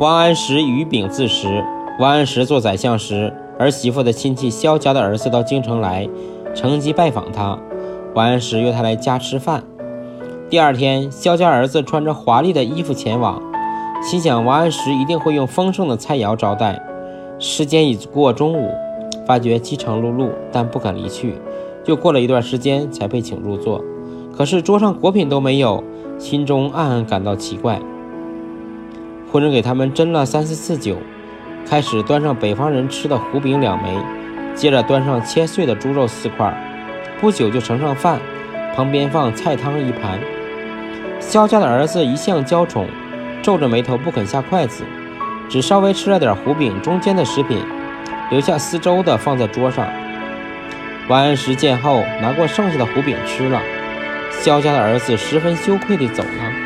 王安石与丙自食。王安石做宰相时，儿媳妇的亲戚萧家的儿子到京城来，乘机拜访他。王安石约他来家吃饭。第二天，萧家儿子穿着华丽的衣服前往，心想王安石一定会用丰盛的菜肴招待。时间已过中午，发觉饥肠辘辘，但不敢离去。又过了一段时间，才被请入座。可是桌上果品都没有，心中暗暗感到奇怪。仆人给他们斟了三四次酒，开始端上北方人吃的胡饼两枚，接着端上切碎的猪肉四块，不久就盛上饭，旁边放菜汤一盘。萧家的儿子一向娇宠，皱着眉头不肯下筷子，只稍微吃了点胡饼中间的食品，留下四周的放在桌上。王安石见后，拿过剩下的胡饼吃了。萧家的儿子十分羞愧地走了。